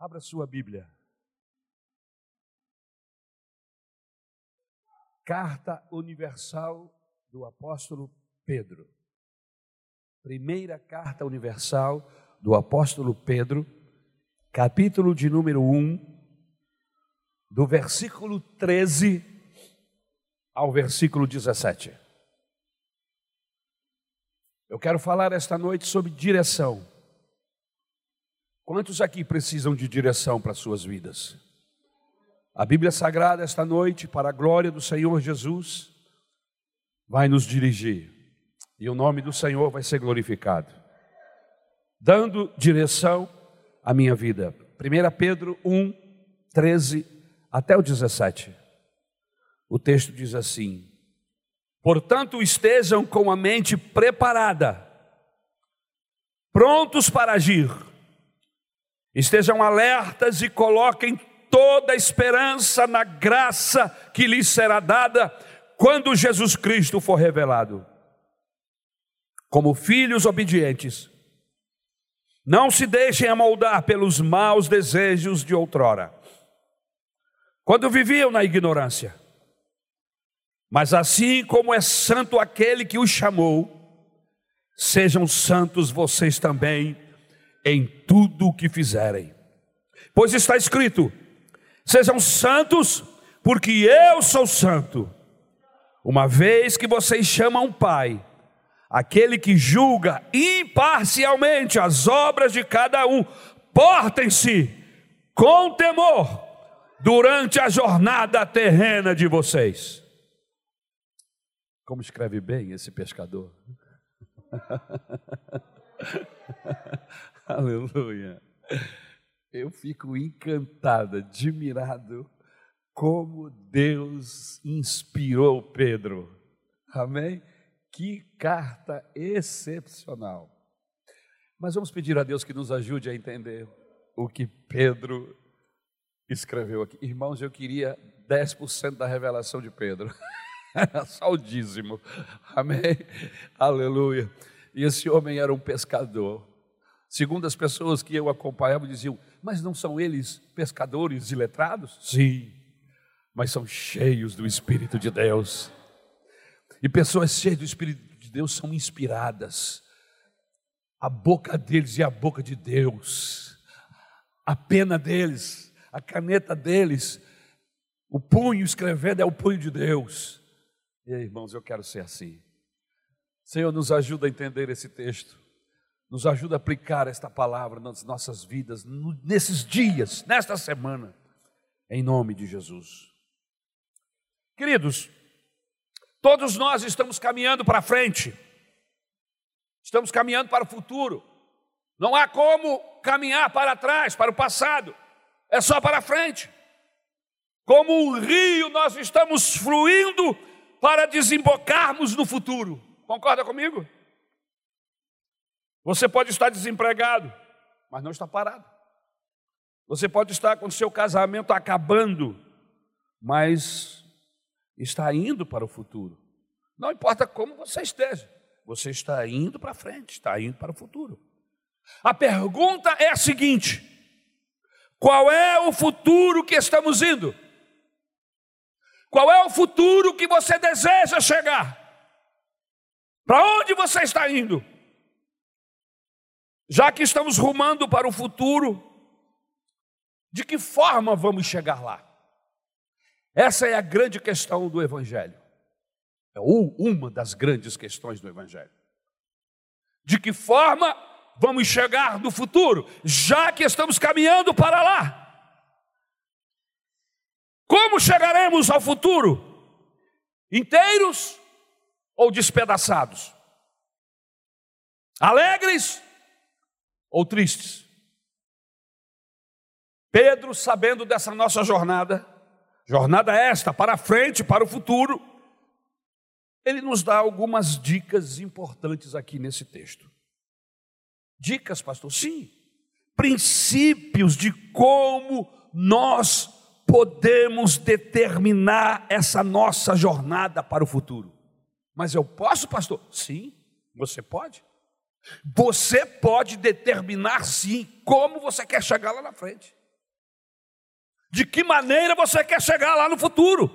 Abra sua Bíblia. Carta Universal do Apóstolo Pedro. Primeira Carta Universal do Apóstolo Pedro, capítulo de número 1, do versículo 13 ao versículo 17. Eu quero falar esta noite sobre direção. Quantos aqui precisam de direção para suas vidas? A Bíblia Sagrada, esta noite, para a glória do Senhor Jesus, vai nos dirigir e o nome do Senhor vai ser glorificado, dando direção à minha vida. 1 Pedro 1, 13 até o 17. O texto diz assim: Portanto, estejam com a mente preparada, prontos para agir Estejam alertas e coloquem toda a esperança na graça que lhes será dada quando Jesus Cristo for revelado. Como filhos obedientes, não se deixem amoldar pelos maus desejos de outrora, quando viviam na ignorância. Mas assim como é santo aquele que os chamou, sejam santos vocês também em tudo o que fizerem. Pois está escrito: sejam santos, porque eu sou santo. Uma vez que vocês chamam Pai, aquele que julga imparcialmente as obras de cada um, portem-se com temor durante a jornada terrena de vocês. Como escreve bem esse pescador. Aleluia. Eu fico encantado, admirado como Deus inspirou Pedro. Amém? Que carta excepcional. Mas vamos pedir a Deus que nos ajude a entender o que Pedro escreveu aqui. Irmãos, eu queria 10% da revelação de Pedro. Só o dízimo. Amém? Aleluia. E esse homem era um pescador. Segundo as pessoas que eu acompanhava, diziam: Mas não são eles pescadores e letrados? Sim, mas são cheios do Espírito de Deus. E pessoas cheias do Espírito de Deus são inspiradas. A boca deles é a boca de Deus, a pena deles, a caneta deles, o punho escrevendo é o punho de Deus. E aí, irmãos, eu quero ser assim. Senhor, nos ajuda a entender esse texto. Nos ajuda a aplicar esta palavra nas nossas vidas, nesses dias, nesta semana, em nome de Jesus. Queridos, todos nós estamos caminhando para frente, estamos caminhando para o futuro, não há como caminhar para trás, para o passado, é só para frente. Como um rio, nós estamos fluindo para desembocarmos no futuro, concorda comigo? Você pode estar desempregado, mas não está parado. Você pode estar com seu casamento acabando, mas está indo para o futuro. Não importa como você esteja, você está indo para frente, está indo para o futuro. A pergunta é a seguinte: qual é o futuro que estamos indo? Qual é o futuro que você deseja chegar? Para onde você está indo? Já que estamos rumando para o futuro, de que forma vamos chegar lá? Essa é a grande questão do Evangelho. É uma das grandes questões do Evangelho. De que forma vamos chegar no futuro, já que estamos caminhando para lá? Como chegaremos ao futuro? Inteiros ou despedaçados? Alegres ou tristes. Pedro, sabendo dessa nossa jornada, jornada esta para frente, para o futuro, ele nos dá algumas dicas importantes aqui nesse texto. Dicas, pastor? Sim. Princípios de como nós podemos determinar essa nossa jornada para o futuro. Mas eu posso, pastor? Sim, você pode. Você pode determinar sim como você quer chegar lá na frente. De que maneira você quer chegar lá no futuro?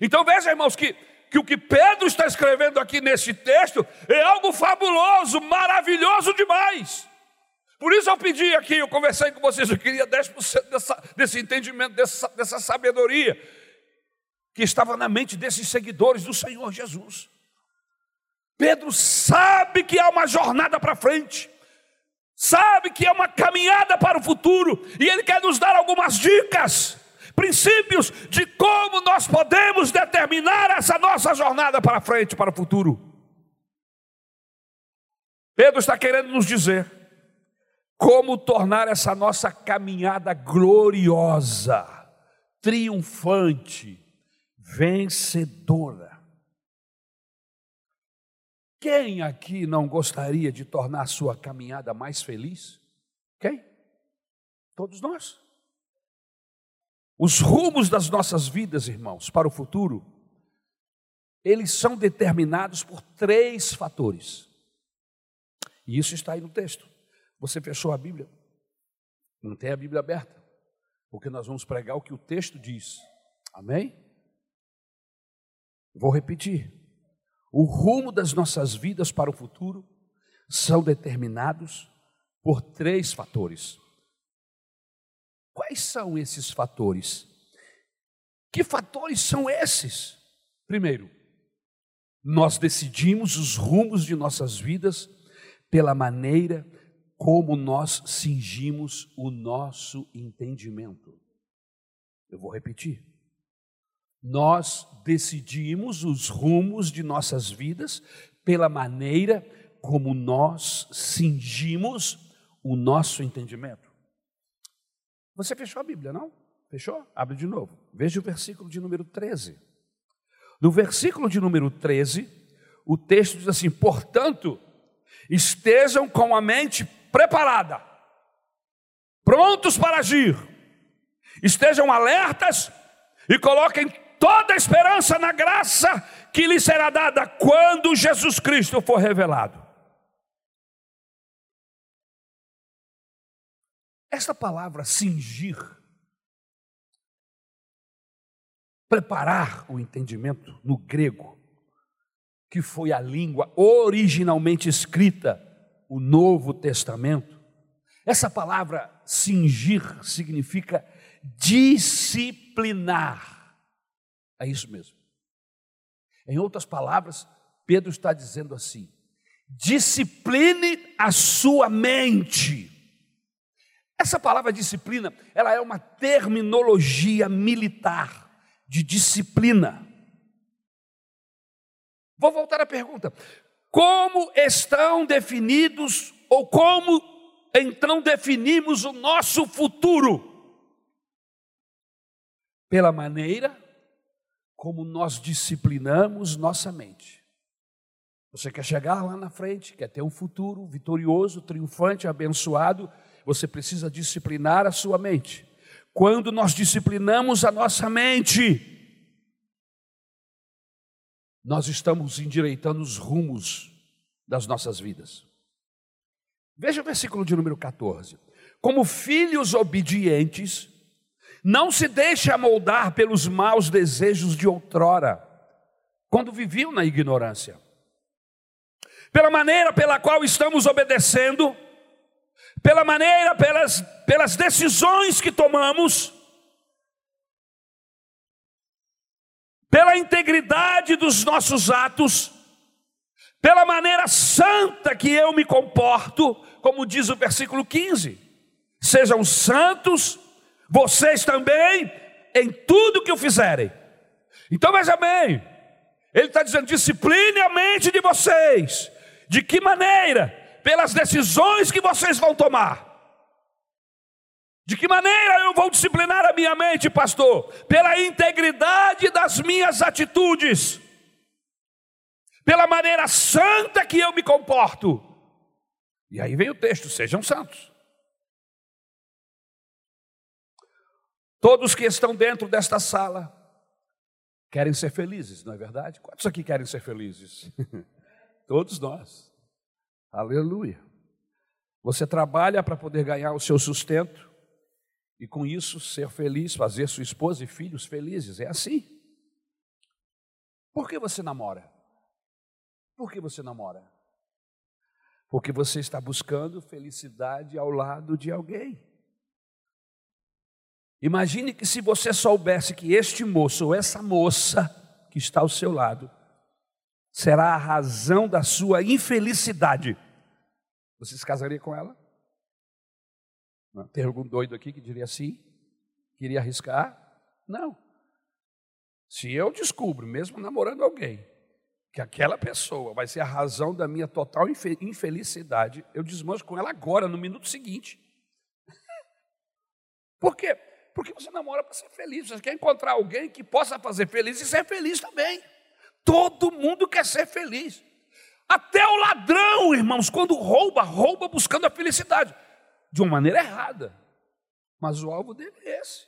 Então veja, irmãos, que, que o que Pedro está escrevendo aqui nesse texto é algo fabuloso, maravilhoso demais. Por isso eu pedi aqui, eu conversei com vocês, eu queria 10% dessa, desse entendimento, dessa, dessa sabedoria que estava na mente desses seguidores do Senhor Jesus. Pedro sabe que há uma jornada para frente, sabe que é uma caminhada para o futuro, e ele quer nos dar algumas dicas, princípios de como nós podemos determinar essa nossa jornada para frente, para o futuro. Pedro está querendo nos dizer como tornar essa nossa caminhada gloriosa, triunfante, vencedora. Quem aqui não gostaria de tornar sua caminhada mais feliz? Quem? Todos nós. Os rumos das nossas vidas, irmãos, para o futuro, eles são determinados por três fatores. E isso está aí no texto. Você fechou a Bíblia? Tem a Bíblia aberta, porque nós vamos pregar o que o texto diz. Amém? Vou repetir. O rumo das nossas vidas para o futuro são determinados por três fatores. Quais são esses fatores? Que fatores são esses? Primeiro, nós decidimos os rumos de nossas vidas pela maneira como nós cingimos o nosso entendimento. Eu vou repetir nós decidimos os rumos de nossas vidas pela maneira como nós cingimos o nosso entendimento. Você fechou a Bíblia, não? Fechou? Abre de novo. Veja o versículo de número 13. No versículo de número 13, o texto diz assim: portanto, estejam com a mente preparada, prontos para agir, estejam alertas e coloquem toda esperança na graça que lhe será dada quando Jesus Cristo for revelado. Esta palavra cingir, preparar o entendimento no grego, que foi a língua originalmente escrita, o Novo Testamento. Essa palavra cingir significa disciplinar é isso mesmo. Em outras palavras, Pedro está dizendo assim: discipline a sua mente. Essa palavra disciplina, ela é uma terminologia militar de disciplina. Vou voltar à pergunta: como estão definidos ou como então definimos o nosso futuro? Pela maneira como nós disciplinamos nossa mente. Você quer chegar lá na frente, quer ter um futuro vitorioso, triunfante, abençoado, você precisa disciplinar a sua mente. Quando nós disciplinamos a nossa mente, nós estamos endireitando os rumos das nossas vidas. Veja o versículo de número 14. Como filhos obedientes, não se deixe amoldar pelos maus desejos de outrora, quando viviam na ignorância. Pela maneira pela qual estamos obedecendo, pela maneira, pelas, pelas decisões que tomamos, pela integridade dos nossos atos, pela maneira santa que eu me comporto, como diz o versículo 15: sejam santos, vocês também em tudo que o fizerem. Então veja bem, ele está dizendo: discipline a mente de vocês. De que maneira? Pelas decisões que vocês vão tomar. De que maneira eu vou disciplinar a minha mente, pastor? Pela integridade das minhas atitudes, pela maneira santa que eu me comporto. E aí vem o texto: sejam santos. Todos que estão dentro desta sala querem ser felizes, não é verdade? Quantos aqui querem ser felizes? Todos nós. Aleluia. Você trabalha para poder ganhar o seu sustento e com isso ser feliz, fazer sua esposa e filhos felizes. É assim. Por que você namora? Por que você namora? Porque você está buscando felicidade ao lado de alguém. Imagine que se você soubesse que este moço ou essa moça que está ao seu lado será a razão da sua infelicidade, você se casaria com ela? Tem algum doido aqui que diria sim? Queria arriscar? Não. Se eu descubro, mesmo namorando alguém, que aquela pessoa vai ser a razão da minha total infelicidade, eu desmancho com ela agora, no minuto seguinte. Por quê? Porque você namora para ser feliz. Você quer encontrar alguém que possa fazer feliz e ser feliz também. Todo mundo quer ser feliz. Até o ladrão, irmãos, quando rouba, rouba buscando a felicidade. De uma maneira errada. Mas o alvo dele é esse.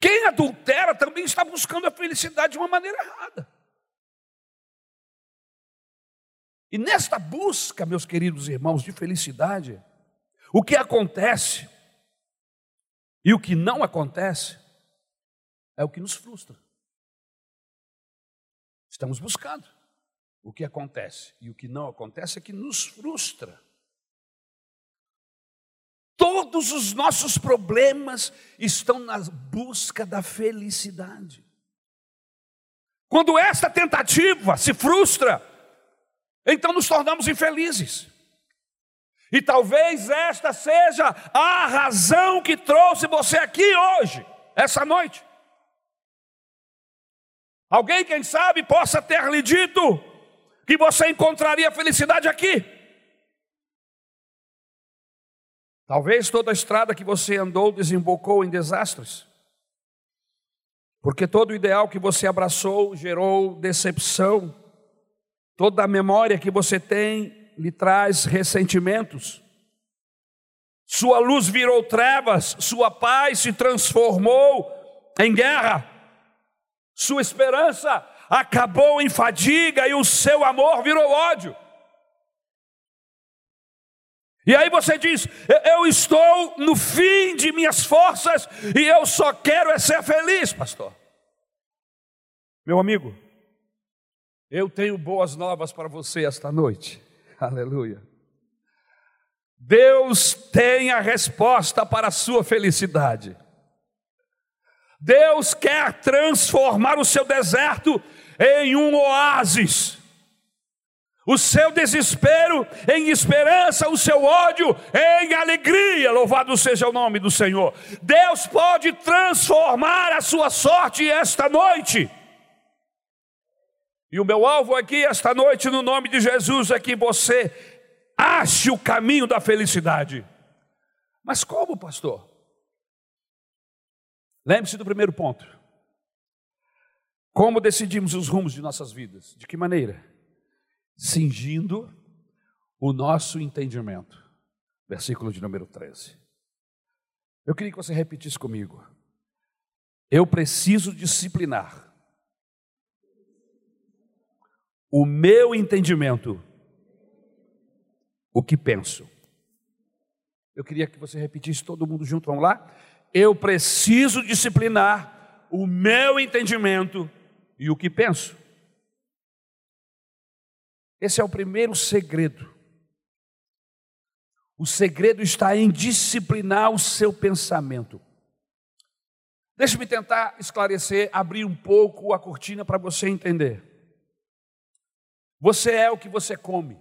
Quem adultera também está buscando a felicidade de uma maneira errada. E nesta busca, meus queridos irmãos, de felicidade, o que acontece e o que não acontece é o que nos frustra. Estamos buscando. O que acontece e o que não acontece é que nos frustra. Todos os nossos problemas estão na busca da felicidade. Quando esta tentativa se frustra, então nos tornamos infelizes. E talvez esta seja a razão que trouxe você aqui hoje, essa noite. Alguém, quem sabe, possa ter lhe dito que você encontraria felicidade aqui. Talvez toda a estrada que você andou desembocou em desastres. Porque todo o ideal que você abraçou gerou decepção Toda a memória que você tem lhe traz ressentimentos. Sua luz virou trevas, sua paz se transformou em guerra. Sua esperança acabou em fadiga e o seu amor virou ódio. E aí você diz: Eu estou no fim de minhas forças e eu só quero é ser feliz, pastor. Meu amigo, eu tenho boas novas para você esta noite. Aleluia. Deus tem a resposta para a sua felicidade. Deus quer transformar o seu deserto em um oásis, o seu desespero em esperança, o seu ódio em alegria. Louvado seja o nome do Senhor. Deus pode transformar a sua sorte esta noite. E o meu alvo aqui esta noite, no nome de Jesus, é que você ache o caminho da felicidade. Mas como, pastor? Lembre-se do primeiro ponto. Como decidimos os rumos de nossas vidas? De que maneira? Cingindo o nosso entendimento. Versículo de número 13. Eu queria que você repetisse comigo. Eu preciso disciplinar o meu entendimento, o que penso. Eu queria que você repetisse todo mundo junto, vamos lá? Eu preciso disciplinar o meu entendimento e o que penso. Esse é o primeiro segredo. O segredo está em disciplinar o seu pensamento. Deixe-me tentar esclarecer, abrir um pouco a cortina para você entender. Você é o que você come.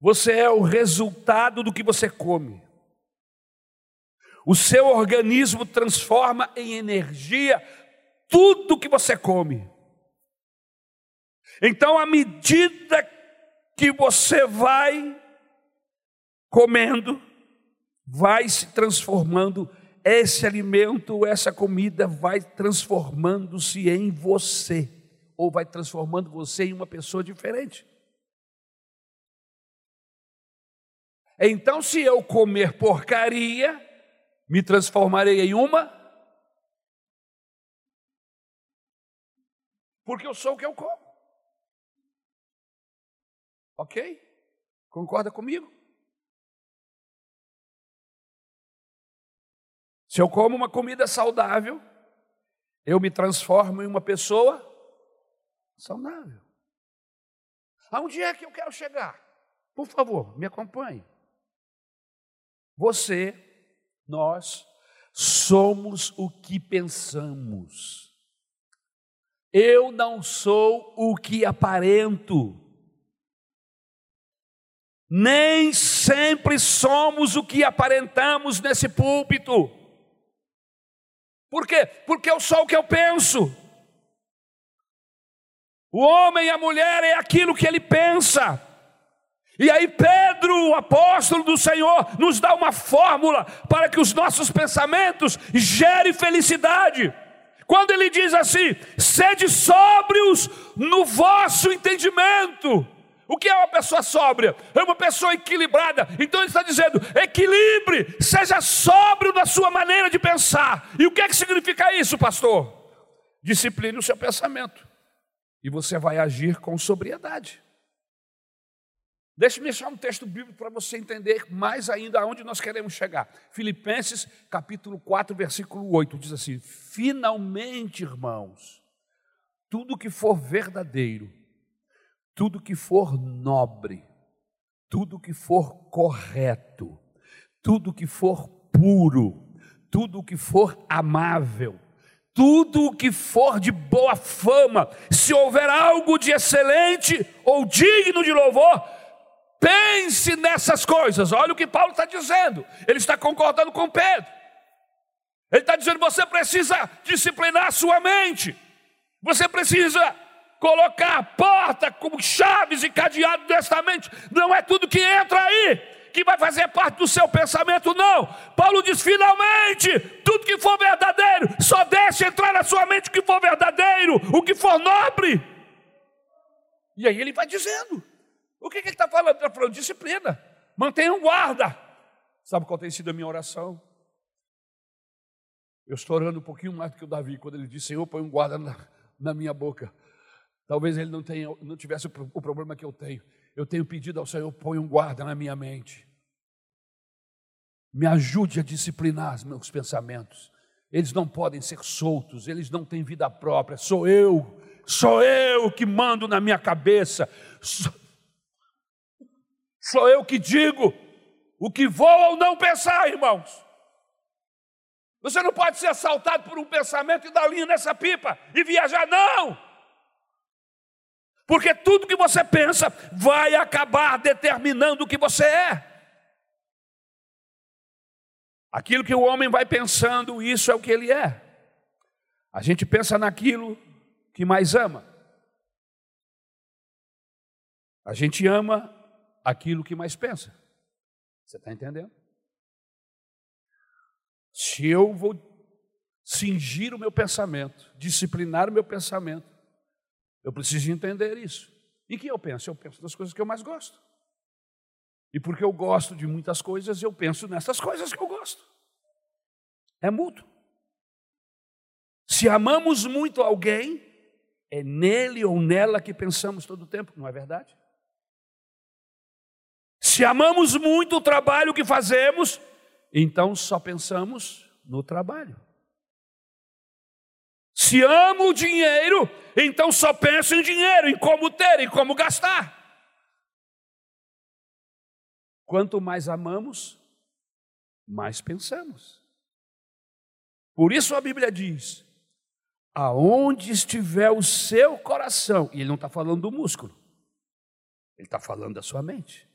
Você é o resultado do que você come. O seu organismo transforma em energia tudo que você come. Então, à medida que você vai comendo, vai se transformando, esse alimento, essa comida vai transformando-se em você ou vai transformando você em uma pessoa diferente. Então, se eu comer porcaria, me transformarei em uma. Porque eu sou o que eu como. Ok? Concorda comigo? Se eu como uma comida saudável, eu me transformo em uma pessoa saudável. Aonde é que eu quero chegar? Por favor, me acompanhe. Você, nós, somos o que pensamos. Eu não sou o que aparento. Nem sempre somos o que aparentamos nesse púlpito. Por quê? Porque eu sou o que eu penso. O homem e a mulher é aquilo que ele pensa. E aí, Pedro, o apóstolo do Senhor, nos dá uma fórmula para que os nossos pensamentos gerem felicidade. Quando ele diz assim: sede sóbrios no vosso entendimento. O que é uma pessoa sóbria? É uma pessoa equilibrada. Então ele está dizendo: equilibre, seja sóbrio na sua maneira de pensar. E o que é que significa isso, pastor? Discipline o seu pensamento. E você vai agir com sobriedade. Deixe-me deixar um texto bíblico para você entender mais ainda aonde nós queremos chegar. Filipenses capítulo 4, versículo 8, diz assim: Finalmente, irmãos, tudo que for verdadeiro, tudo que for nobre, tudo que for correto, tudo que for puro, tudo que for amável, tudo o que for de boa fama, se houver algo de excelente ou digno de louvor, pense nessas coisas. Olha o que Paulo está dizendo, ele está concordando com Pedro. Ele está dizendo: você precisa disciplinar a sua mente, você precisa colocar a porta com chaves e cadeado desta mente. Não é tudo que entra aí que vai fazer parte do seu pensamento, não. Paulo diz: finalmente, tudo que for verdadeiro, só deixe entrar na sua mente o que for verdadeiro, o que for nobre. E aí ele vai dizendo: o que, que ele está falando? Ele está falando disciplina, mantenha um guarda. Sabe qual tem sido a minha oração? Eu estou orando um pouquinho mais do que o Davi, quando ele disse: Senhor, põe um guarda na, na minha boca. Talvez ele não, tenha, não tivesse o, o problema que eu tenho eu tenho pedido ao Senhor, põe um guarda na minha mente. Me ajude a disciplinar os meus pensamentos. Eles não podem ser soltos, eles não têm vida própria. Sou eu, sou eu que mando na minha cabeça. Sou, sou eu que digo o que vou ou não pensar, irmãos. Você não pode ser assaltado por um pensamento e dar linha nessa pipa e viajar, não. Porque tudo que você pensa vai acabar determinando o que você é. Aquilo que o homem vai pensando, isso é o que ele é. A gente pensa naquilo que mais ama. A gente ama aquilo que mais pensa. Você está entendendo? Se eu vou cingir o meu pensamento, disciplinar o meu pensamento, eu preciso entender isso. Em que eu penso? Eu penso nas coisas que eu mais gosto. E porque eu gosto de muitas coisas, eu penso nessas coisas que eu gosto. É mútuo. Se amamos muito alguém, é nele ou nela que pensamos todo o tempo, não é verdade? Se amamos muito o trabalho que fazemos, então só pensamos no trabalho. Se amo o dinheiro, então só penso em dinheiro, em como ter, em como gastar. Quanto mais amamos, mais pensamos. Por isso a Bíblia diz: aonde estiver o seu coração, e ele não está falando do músculo, ele está falando da sua mente.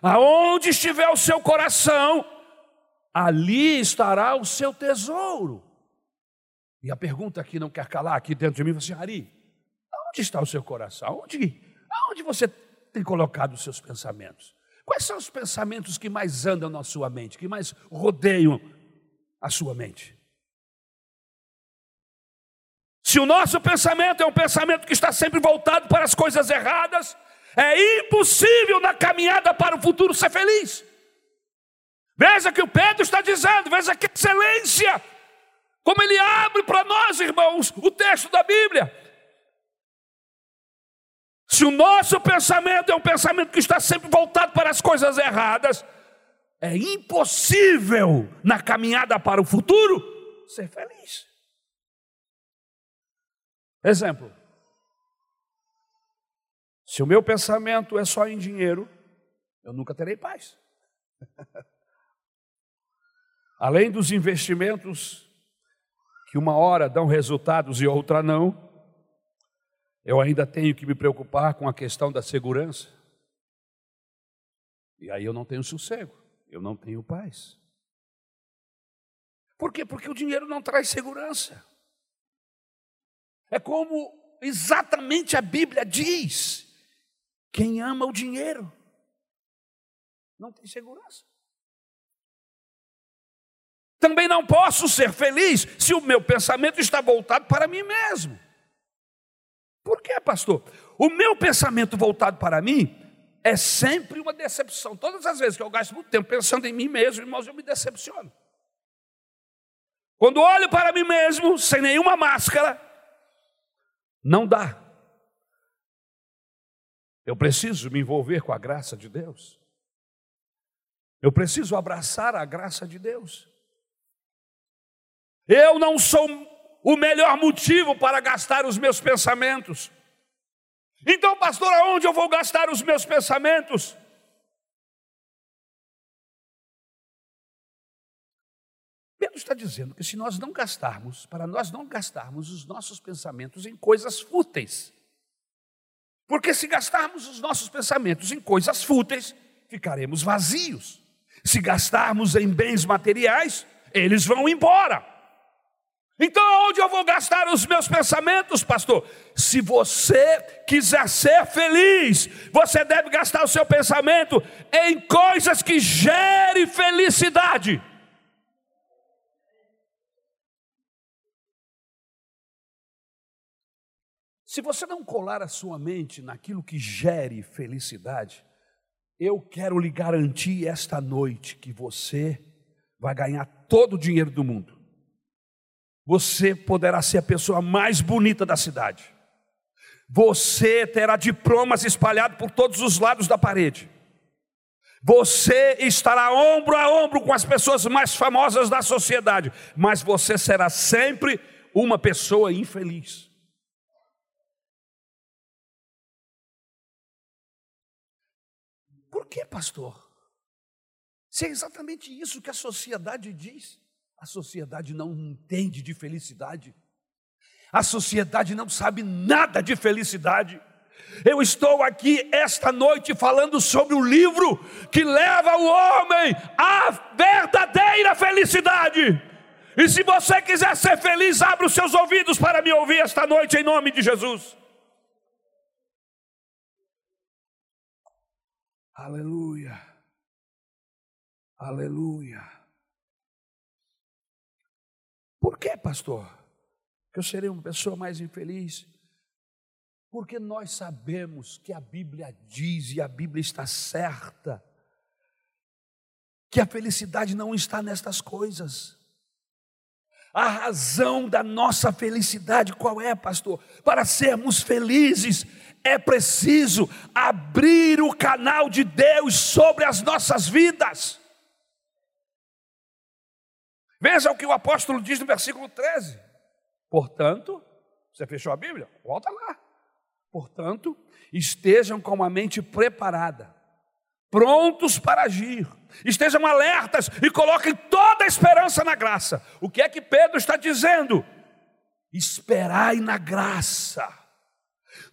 Aonde estiver o seu coração, ali estará o seu tesouro. E a pergunta que não quer calar aqui dentro de mim, você, Ari, onde está o seu coração? Onde, aonde você tem colocado os seus pensamentos? Quais são os pensamentos que mais andam na sua mente, que mais rodeiam a sua mente? Se o nosso pensamento é um pensamento que está sempre voltado para as coisas erradas, é impossível na caminhada para o futuro ser feliz. Veja que o Pedro está dizendo, veja que excelência como ele abre para nós, irmãos, o texto da Bíblia. Se o nosso pensamento é um pensamento que está sempre voltado para as coisas erradas, É impossível na caminhada para o futuro ser feliz. Exemplo: se o meu pensamento é só em dinheiro, eu nunca terei paz. Além dos investimentos que uma hora dão resultados e outra não, eu ainda tenho que me preocupar com a questão da segurança. E aí eu não tenho sossego, eu não tenho paz. Por quê? Porque o dinheiro não traz segurança. É como exatamente a Bíblia diz: quem ama o dinheiro não tem segurança. Também não posso ser feliz se o meu pensamento está voltado para mim mesmo. Por quê, pastor? O meu pensamento voltado para mim é sempre uma decepção. Todas as vezes que eu gasto muito tempo pensando em mim mesmo, irmãos, eu me decepciono. Quando olho para mim mesmo, sem nenhuma máscara, não dá. Eu preciso me envolver com a graça de Deus. Eu preciso abraçar a graça de Deus. Eu não sou o melhor motivo para gastar os meus pensamentos. Então, pastor, aonde eu vou gastar os meus pensamentos? Pedro está dizendo que se nós não gastarmos, para nós não gastarmos os nossos pensamentos em coisas fúteis, porque se gastarmos os nossos pensamentos em coisas fúteis, ficaremos vazios. Se gastarmos em bens materiais, eles vão embora. Então, onde eu vou gastar os meus pensamentos, pastor? Se você quiser ser feliz, você deve gastar o seu pensamento em coisas que gerem felicidade. Se você não colar a sua mente naquilo que gere felicidade, eu quero lhe garantir esta noite que você vai ganhar todo o dinheiro do mundo. Você poderá ser a pessoa mais bonita da cidade. Você terá diplomas espalhados por todos os lados da parede. Você estará ombro a ombro com as pessoas mais famosas da sociedade, mas você será sempre uma pessoa infeliz. Por que, pastor? Se é exatamente isso que a sociedade diz. A sociedade não entende de felicidade. A sociedade não sabe nada de felicidade. Eu estou aqui esta noite falando sobre o livro que leva o homem à verdadeira felicidade. E se você quiser ser feliz, abra os seus ouvidos para me ouvir esta noite, em nome de Jesus. Aleluia. Aleluia. Por que, pastor? Que eu serei uma pessoa mais infeliz? Porque nós sabemos que a Bíblia diz e a Bíblia está certa que a felicidade não está nestas coisas. A razão da nossa felicidade qual é, pastor? Para sermos felizes, é preciso abrir o canal de Deus sobre as nossas vidas. Veja o que o apóstolo diz no versículo 13. Portanto, você fechou a Bíblia? Volta lá. Portanto, estejam com a mente preparada, prontos para agir, estejam alertas e coloquem toda a esperança na graça. O que é que Pedro está dizendo? Esperai na graça.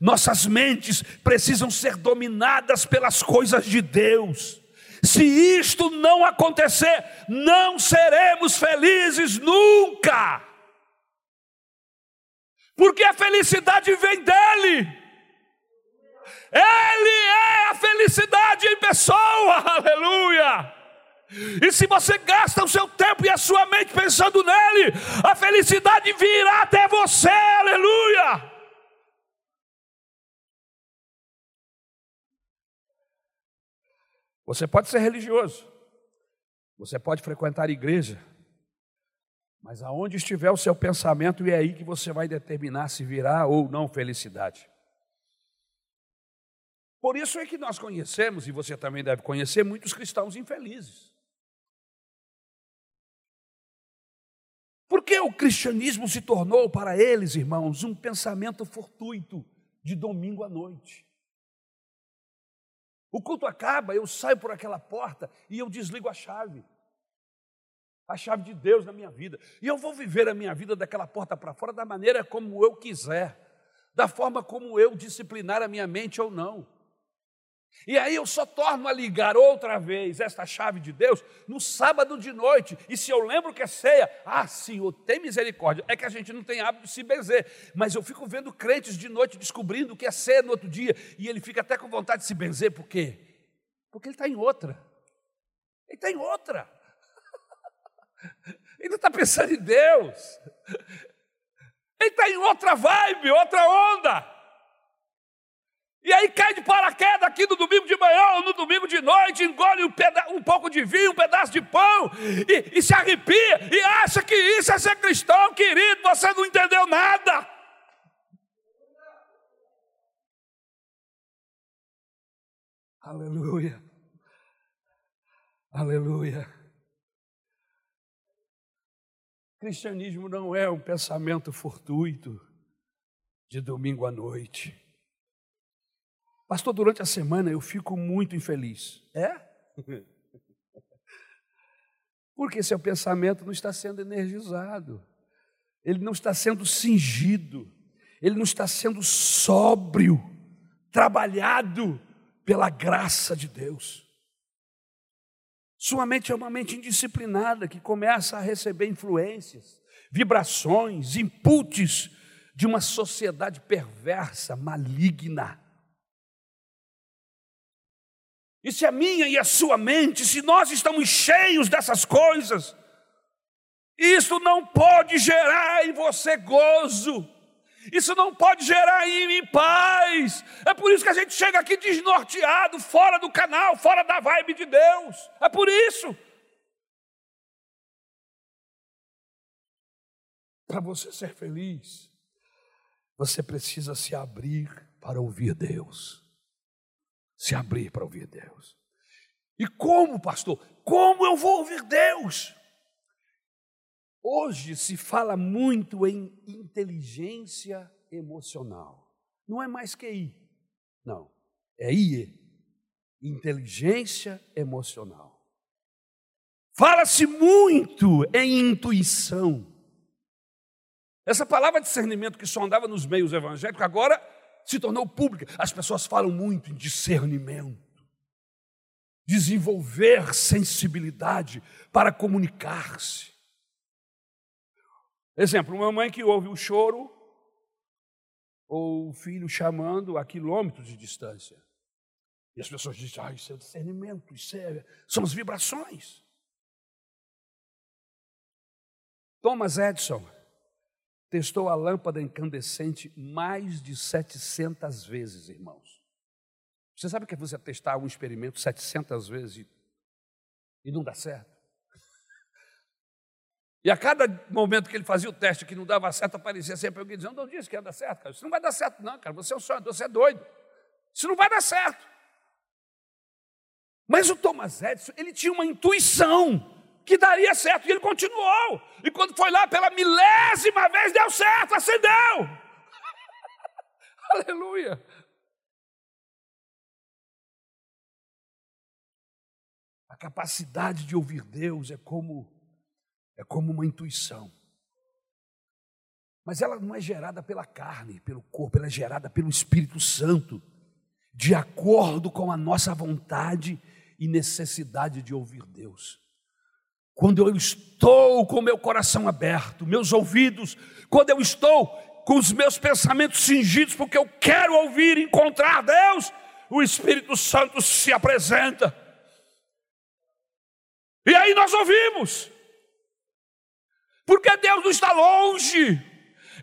Nossas mentes precisam ser dominadas pelas coisas de Deus. Se isto não acontecer, não seremos felizes nunca. Porque a felicidade vem dele. Ele é a felicidade em pessoa, aleluia. E se você gasta o seu tempo e a sua mente pensando nele, a felicidade virá até você, aleluia. Você pode ser religioso, você pode frequentar igreja, mas aonde estiver o seu pensamento, é aí que você vai determinar se virá ou não felicidade. Por isso é que nós conhecemos, e você também deve conhecer, muitos cristãos infelizes. Porque o cristianismo se tornou para eles, irmãos, um pensamento fortuito de domingo à noite. O culto acaba, eu saio por aquela porta e eu desligo a chave. A chave de Deus na minha vida. E eu vou viver a minha vida daquela porta para fora da maneira como eu quiser, da forma como eu disciplinar a minha mente ou não. E aí eu só torno a ligar outra vez esta chave de Deus no sábado de noite. E se eu lembro que é ceia, ah, Senhor, tem misericórdia. É que a gente não tem hábito de se benzer. Mas eu fico vendo crentes de noite descobrindo que é ceia no outro dia. E ele fica até com vontade de se benzer. Por quê? Porque ele está em outra. Ele está em outra. Ele não está pensando em Deus. Ele está em outra vibe, outra onda. E aí cai de paraquedas aqui no domingo de manhã ou no domingo de noite, engole um, um pouco de vinho, um pedaço de pão, e, e se arrepia, e acha que isso é ser cristão, querido, você não entendeu nada. Aleluia. Aleluia. Cristianismo não é um pensamento fortuito de domingo à noite. Pastor, durante a semana eu fico muito infeliz. É? Porque seu pensamento não está sendo energizado, ele não está sendo cingido, ele não está sendo sóbrio, trabalhado pela graça de Deus. Sua mente é uma mente indisciplinada que começa a receber influências, vibrações, inputs de uma sociedade perversa, maligna. E se a minha e a sua mente, se nós estamos cheios dessas coisas, isso não pode gerar em você gozo, isso não pode gerar em mim paz. É por isso que a gente chega aqui desnorteado, fora do canal, fora da vibe de Deus. É por isso. Para você ser feliz, você precisa se abrir para ouvir Deus se abrir para ouvir Deus. E como, pastor? Como eu vou ouvir Deus? Hoje se fala muito em inteligência emocional. Não é mais QI, não, é IE inteligência emocional. Fala-se muito em intuição. Essa palavra discernimento que só andava nos meios evangélicos, agora se tornou pública. As pessoas falam muito em discernimento, desenvolver sensibilidade para comunicar-se. Exemplo, uma mãe que ouve o choro ou o filho chamando a quilômetros de distância. E as pessoas dizem, ah, isso é discernimento, isso é... são as vibrações. Thomas Edison, testou a lâmpada incandescente mais de 700 vezes, irmãos. Você sabe que você testar um experimento 700 vezes e não dá certo? E a cada momento que ele fazia o teste que não dava certo, aparecia sempre alguém dizendo: Não disse que ia dar certo, cara. Isso não vai dar certo, não, cara. Você é um sonhador, você é doido. Isso não vai dar certo. Mas o Thomas Edison, ele tinha uma intuição que daria certo. E ele continuou. E quando foi lá pela milésima vez, deu certo, acendeu. Aleluia. A capacidade de ouvir Deus é como é como uma intuição. Mas ela não é gerada pela carne, pelo corpo, ela é gerada pelo Espírito Santo, de acordo com a nossa vontade e necessidade de ouvir Deus quando eu estou com meu coração aberto, meus ouvidos, quando eu estou com os meus pensamentos cingidos, porque eu quero ouvir encontrar Deus, o Espírito Santo se apresenta. E aí nós ouvimos, porque Deus não está longe,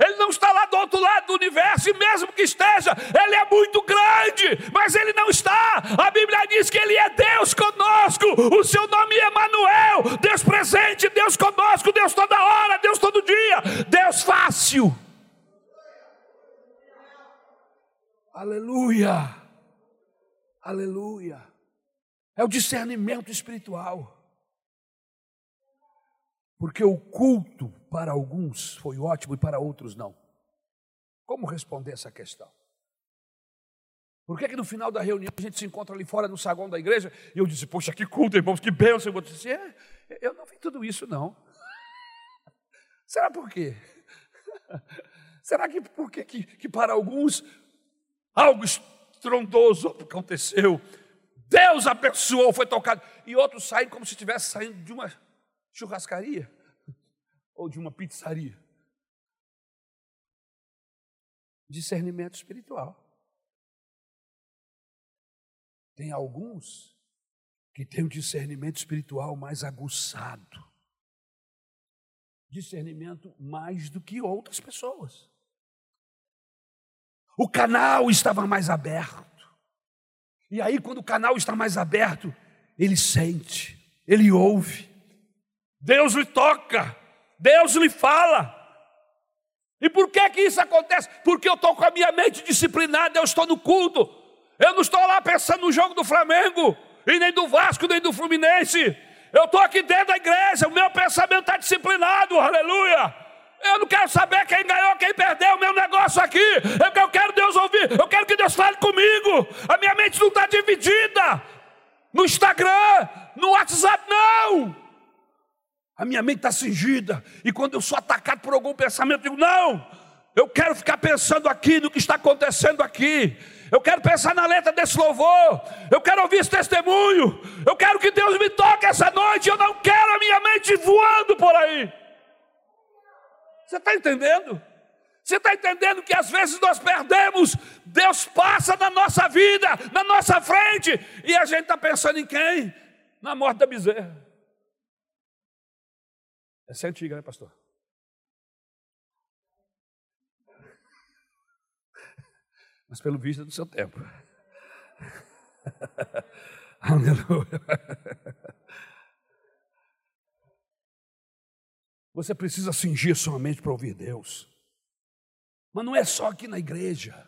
ele não está lá do outro lado do universo, e mesmo que esteja, Ele é muito grande, mas Ele não está. A Bíblia diz que Ele é Deus conosco, o seu nome é Emanuel, Deus presente, Deus conosco, Deus toda hora, Deus todo dia, Deus fácil. Aleluia, aleluia. É o discernimento espiritual. Porque o culto para alguns foi ótimo e para outros não. Como responder essa questão? Por que, que no final da reunião a gente se encontra ali fora no saguão da igreja e eu disse, poxa, que culto, irmãos, que bênção. Eu disse, é, eu não vi tudo isso, não. Será por quê? Será que porque que, que para alguns algo estrondoso aconteceu? Deus abençoou, foi tocado. E outros saem como se estivesse saindo de uma churrascaria ou de uma pizzaria. Discernimento espiritual. Tem alguns que têm um discernimento espiritual mais aguçado. Discernimento mais do que outras pessoas. O canal estava mais aberto. E aí, quando o canal está mais aberto, ele sente, ele ouve. Deus lhe toca, Deus lhe fala. E por que que isso acontece? Porque eu estou com a minha mente disciplinada, eu estou no culto, eu não estou lá pensando no jogo do Flamengo, e nem do Vasco, nem do Fluminense. Eu estou aqui dentro da igreja, o meu pensamento está disciplinado, aleluia. Eu não quero saber quem ganhou, quem perdeu, o meu negócio aqui. Eu, eu quero Deus ouvir, eu quero que Deus fale comigo. A minha mente não está dividida no Instagram, no WhatsApp, não. A minha mente está cingida. E quando eu sou atacado por algum pensamento, eu digo: não, eu quero ficar pensando aqui no que está acontecendo aqui. Eu quero pensar na letra desse louvor. Eu quero ouvir esse testemunho. Eu quero que Deus me toque essa noite. Eu não quero a minha mente voando por aí. Você está entendendo? Você está entendendo que às vezes nós perdemos, Deus passa na nossa vida, na nossa frente, e a gente está pensando em quem? Na morte da bezerra. Essa é antiga, né, pastor? Mas pelo visto é do seu tempo. Aleluia. Você precisa cingir sua mente para ouvir Deus. Mas não é só aqui na igreja.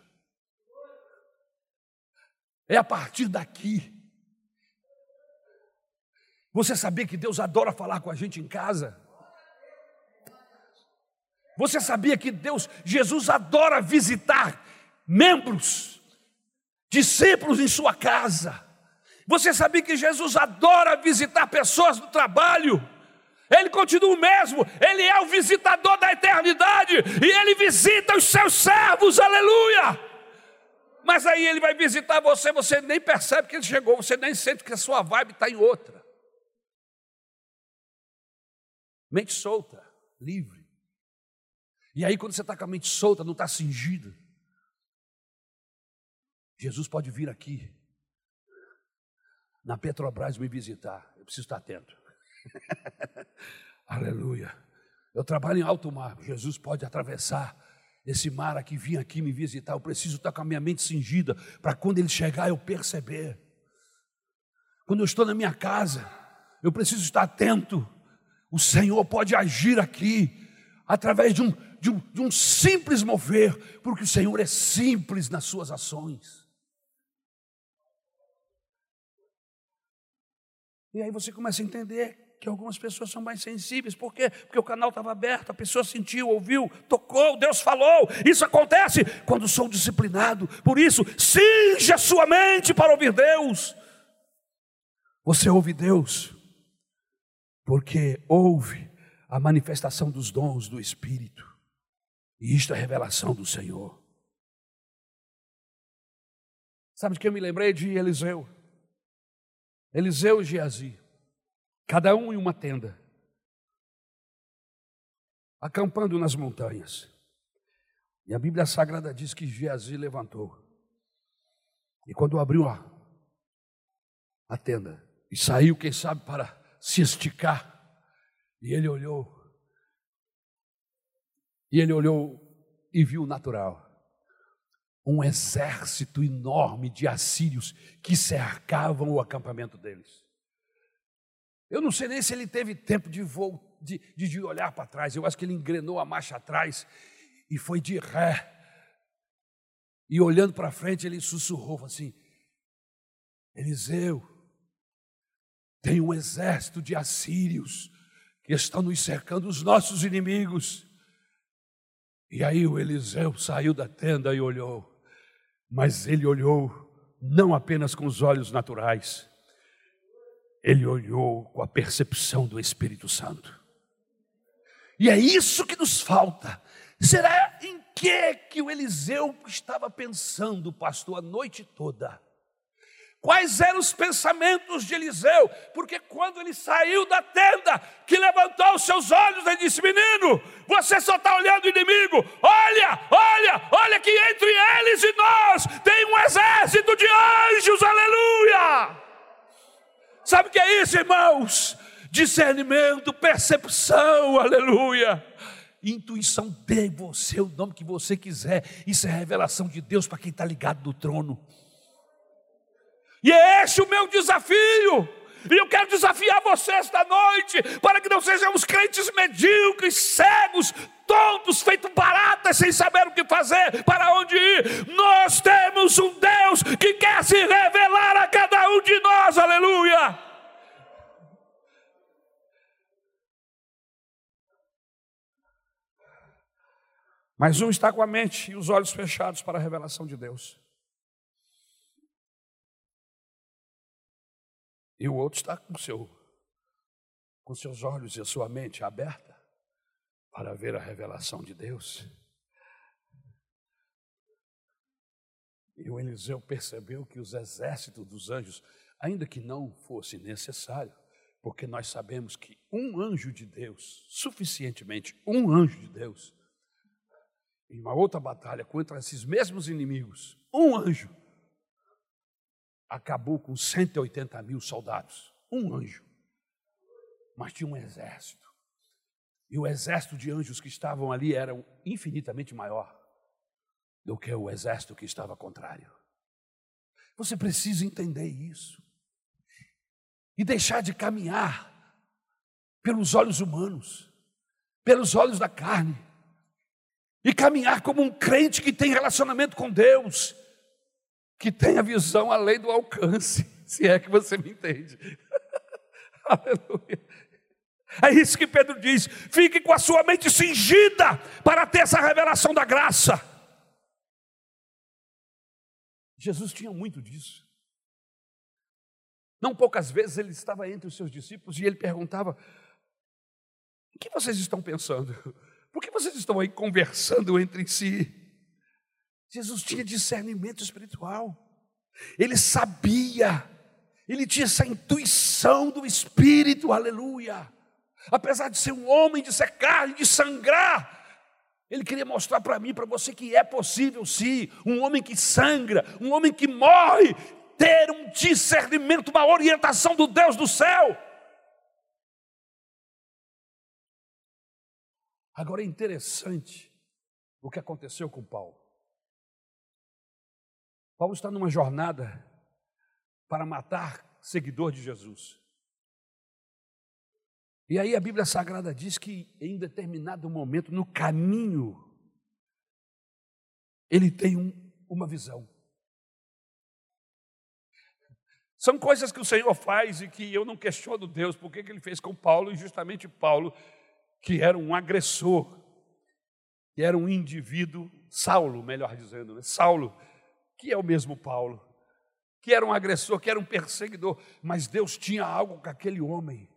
É a partir daqui. Você sabia que Deus adora falar com a gente em casa? Você sabia que Deus, Jesus adora visitar membros, discípulos em sua casa? Você sabia que Jesus adora visitar pessoas no trabalho? Ele continua o mesmo, Ele é o visitador da eternidade, e Ele visita os seus servos, aleluia. Mas aí Ele vai visitar você, você nem percebe que Ele chegou, você nem sente que a sua vibe está em outra. Mente solta, livre. E aí, quando você está com a mente solta, não está cingida, Jesus pode vir aqui, na Petrobras, me visitar. Eu preciso estar atento. Aleluia. Eu trabalho em alto mar. Jesus pode atravessar esse mar aqui, vir aqui me visitar. Eu preciso estar com a minha mente cingida para quando ele chegar eu perceber. Quando eu estou na minha casa, eu preciso estar atento. O Senhor pode agir aqui através de um, de um, de um simples mover, porque o Senhor é simples nas suas ações. E aí você começa a entender que algumas pessoas são mais sensíveis. Por quê? Porque o canal estava aberto, a pessoa sentiu, ouviu, tocou, Deus falou. Isso acontece quando sou disciplinado. Por isso, cinja sua mente para ouvir Deus. Você ouve Deus porque ouve a manifestação dos dons do Espírito. E isto é revelação do Senhor. Sabe de que eu me lembrei de Eliseu? Eliseu e Geazi cada um em uma tenda, acampando nas montanhas. E a Bíblia Sagrada diz que Geazi levantou. E quando abriu a, a tenda, e saiu, quem sabe, para se esticar, e ele olhou, e ele olhou e viu o natural. Um exército enorme de assírios que cercavam o acampamento deles. Eu não sei nem se ele teve tempo de, de, de olhar para trás. Eu acho que ele engrenou a marcha atrás e foi de ré. E olhando para frente, ele sussurrou assim: Eliseu, tem um exército de assírios que estão nos cercando, os nossos inimigos. E aí o Eliseu saiu da tenda e olhou, mas ele olhou não apenas com os olhos naturais, ele olhou com a percepção do Espírito Santo. E é isso que nos falta. Será em que que o Eliseu estava pensando, pastor, a noite toda? Quais eram os pensamentos de Eliseu? Porque quando ele saiu da tenda, que levantou os seus olhos e disse: Menino, você só está olhando o inimigo. Olha, olha, olha que entre eles e nós tem um exército de anjos, aleluia. Sabe o que é isso, irmãos? Discernimento, percepção, aleluia. Intuição, dê você o nome que você quiser. Isso é revelação de Deus para quem está ligado no trono. E é esse o meu desafio. E eu quero desafiar você esta noite, para que não sejamos crentes medíocres, cegos, tontos, feitos baratas, sem saber o que fazer, para onde ir. Nós temos um Deus que quer se revelar a cada um de nós, aleluia. Mas um está com a mente e os olhos fechados para a revelação de Deus. E o outro está com, seu, com seus olhos e a sua mente aberta para ver a revelação de Deus. E o Eliseu percebeu que os exércitos dos anjos, ainda que não fosse necessário, porque nós sabemos que um anjo de Deus, suficientemente um anjo de Deus, em uma outra batalha contra esses mesmos inimigos, um anjo acabou com 180 mil soldados, um anjo, mas tinha um exército. E o exército de anjos que estavam ali era infinitamente maior do que o exército que estava contrário. Você precisa entender isso. E deixar de caminhar pelos olhos humanos, pelos olhos da carne, e caminhar como um crente que tem relacionamento com Deus, que tem a visão além do alcance, se é que você me entende. Aleluia. É isso que Pedro diz: fique com a sua mente cingida para ter essa revelação da graça. Jesus tinha muito disso. Não poucas vezes ele estava entre os seus discípulos e ele perguntava: O que vocês estão pensando? Por que vocês estão aí conversando entre si? Jesus tinha discernimento espiritual, ele sabia, ele tinha essa intuição do Espírito, aleluia. Apesar de ser um homem, de ser carne, de sangrar, ele queria mostrar para mim, para você, que é possível sim, um homem que sangra, um homem que morre, ter um discernimento, uma orientação do Deus do céu. Agora é interessante o que aconteceu com Paulo. Paulo está numa jornada para matar seguidor de Jesus. E aí a Bíblia Sagrada diz que em determinado momento, no caminho, ele tem um, uma visão. São coisas que o Senhor faz e que eu não questiono Deus, porque que ele fez com Paulo, e justamente Paulo, que era um agressor, que era um indivíduo, Saulo, melhor dizendo, né? Saulo, que é o mesmo Paulo, que era um agressor, que era um perseguidor, mas Deus tinha algo com aquele homem.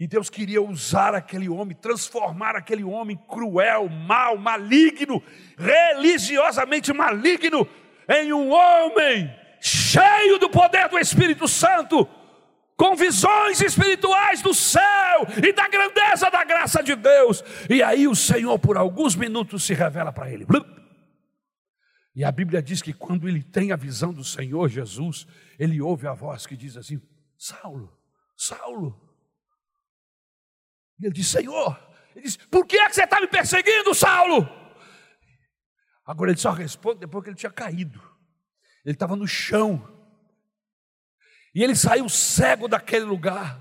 E Deus queria usar aquele homem, transformar aquele homem cruel, mau, maligno, religiosamente maligno, em um homem cheio do poder do Espírito Santo, com visões espirituais do céu e da grandeza da graça de Deus. E aí o Senhor, por alguns minutos, se revela para ele. E a Bíblia diz que quando ele tem a visão do Senhor Jesus, ele ouve a voz que diz assim: Saulo, Saulo. Ele diz: Senhor, ele diz: Por que é que você está me perseguindo, Saulo? Agora ele só responde depois que ele tinha caído, ele estava no chão, e ele saiu cego daquele lugar.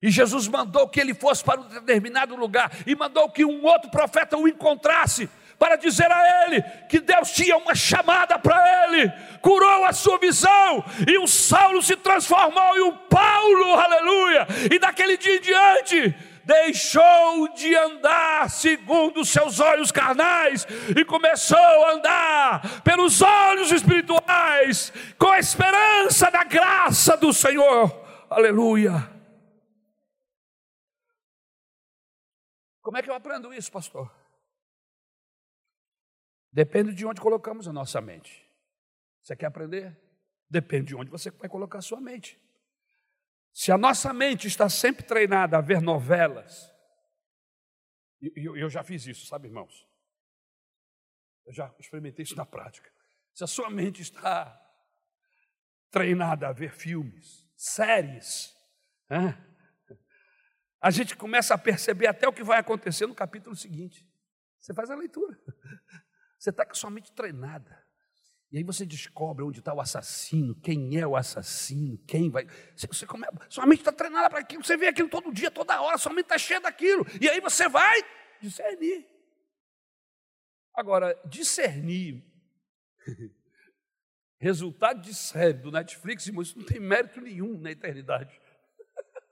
E Jesus mandou que ele fosse para um determinado lugar, e mandou que um outro profeta o encontrasse para dizer a ele que Deus tinha uma chamada para ele, curou a sua visão, e o Saulo se transformou em um Paulo, aleluia, e daquele dia em diante, deixou de andar segundo os seus olhos carnais e começou a andar pelos olhos espirituais, com a esperança da graça do Senhor. Aleluia. Como é que eu aprendo isso, pastor? Depende de onde colocamos a nossa mente. Você quer aprender? Depende de onde você vai colocar a sua mente. Se a nossa mente está sempre treinada a ver novelas, e eu, eu já fiz isso, sabe, irmãos? Eu já experimentei isso na prática. Se a sua mente está treinada a ver filmes, séries, né? a gente começa a perceber até o que vai acontecer no capítulo seguinte. Você faz a leitura. Você está com sua mente treinada. E aí você descobre onde está o assassino, quem é o assassino, quem vai. Você, você come... Sua mente está treinada para aquilo, você vê aquilo todo dia, toda hora, sua mente está cheia daquilo. E aí você vai discernir. Agora, discernir, resultado de série do Netflix, isso não tem mérito nenhum na eternidade.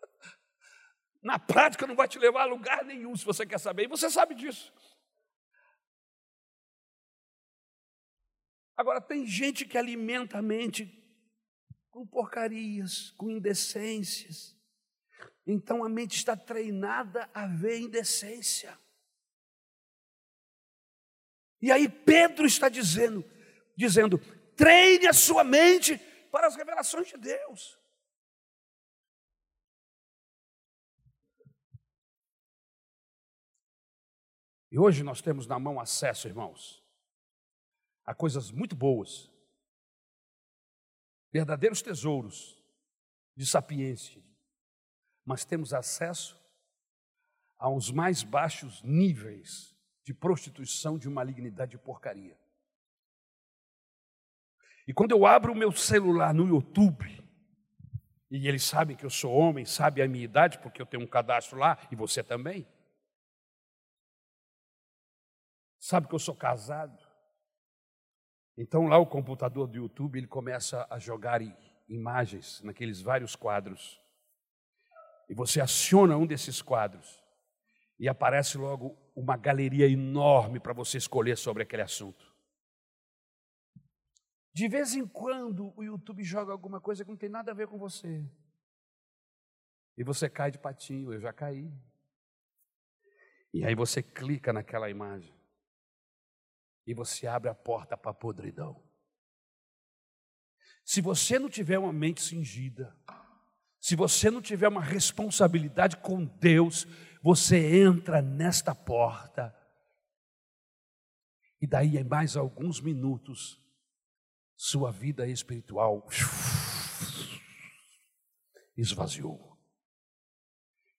Na prática não vai te levar a lugar nenhum, se você quer saber, e você sabe disso. Agora, tem gente que alimenta a mente com porcarias, com indecências. Então a mente está treinada a ver indecência. E aí Pedro está dizendo, dizendo: treine a sua mente para as revelações de Deus. E hoje nós temos na mão acesso, irmãos, Há coisas muito boas, verdadeiros tesouros de sapiência, mas temos acesso aos mais baixos níveis de prostituição, de malignidade e porcaria. E quando eu abro o meu celular no YouTube, e eles sabem que eu sou homem, sabem a minha idade, porque eu tenho um cadastro lá, e você também. Sabe que eu sou casado. Então lá o computador do YouTube ele começa a jogar imagens naqueles vários quadros. E você aciona um desses quadros e aparece logo uma galeria enorme para você escolher sobre aquele assunto. De vez em quando o YouTube joga alguma coisa que não tem nada a ver com você. E você cai de patinho, eu já caí. E aí você clica naquela imagem e você abre a porta para a podridão. Se você não tiver uma mente cingida, se você não tiver uma responsabilidade com Deus, você entra nesta porta, e daí em mais alguns minutos, sua vida espiritual esvaziou.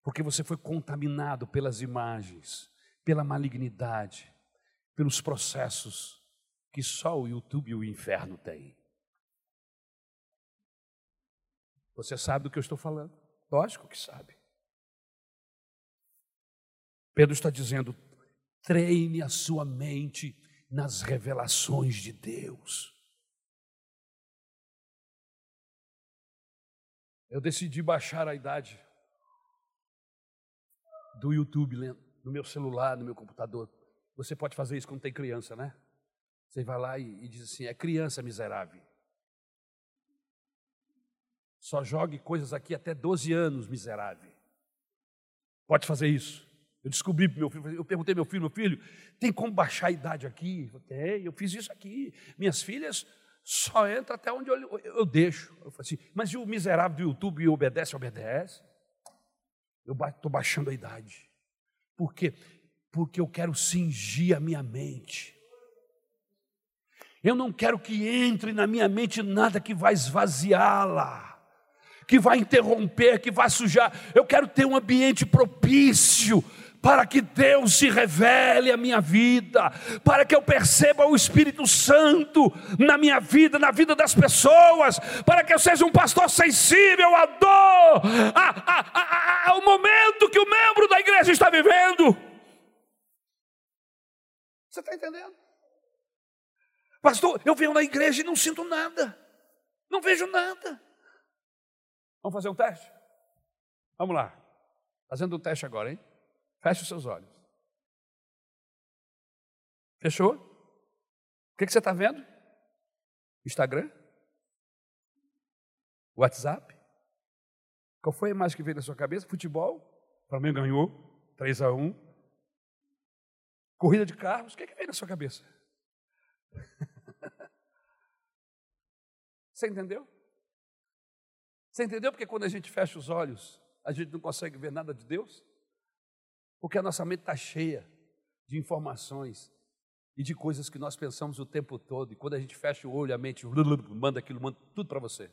Porque você foi contaminado pelas imagens, pela malignidade, pelos processos que só o YouTube e o inferno têm. Você sabe do que eu estou falando? Lógico que sabe. Pedro está dizendo: treine a sua mente nas revelações de Deus. Eu decidi baixar a idade do YouTube no meu celular, no meu computador. Você pode fazer isso quando tem criança, né? Você vai lá e, e diz assim: é criança miserável. Só jogue coisas aqui até 12 anos, miserável. Pode fazer isso. Eu descobri para meu filho, eu perguntei meu filho, meu filho, tem como baixar a idade aqui? Tem, eu fiz isso aqui. Minhas filhas só entram até onde eu, eu, eu deixo. Eu falei assim, mas e o miserável do YouTube obedece? Obedece. Eu estou baixando a idade. Por quê? Porque eu quero cingir a minha mente. Eu não quero que entre na minha mente nada que vai esvaziá-la, que vai interromper, que vai sujar. Eu quero ter um ambiente propício para que Deus se revele à minha vida, para que eu perceba o Espírito Santo na minha vida, na vida das pessoas, para que eu seja um pastor sensível à dor, ao momento que o membro da igreja está vivendo. Você está entendendo? Pastor, eu venho na igreja e não sinto nada. Não vejo nada. Vamos fazer um teste? Vamos lá. Fazendo um teste agora, hein? Feche os seus olhos. Fechou? O que, que você está vendo? Instagram? WhatsApp? Qual foi a imagem que veio na sua cabeça? Futebol? Flamengo ganhou 3 a 1. Corrida de carros? O que, que veio na sua cabeça? Você entendeu? Você entendeu porque quando a gente fecha os olhos, a gente não consegue ver nada de Deus? Porque a nossa mente está cheia de informações e de coisas que nós pensamos o tempo todo, e quando a gente fecha o olho, a mente manda aquilo, manda tudo para você.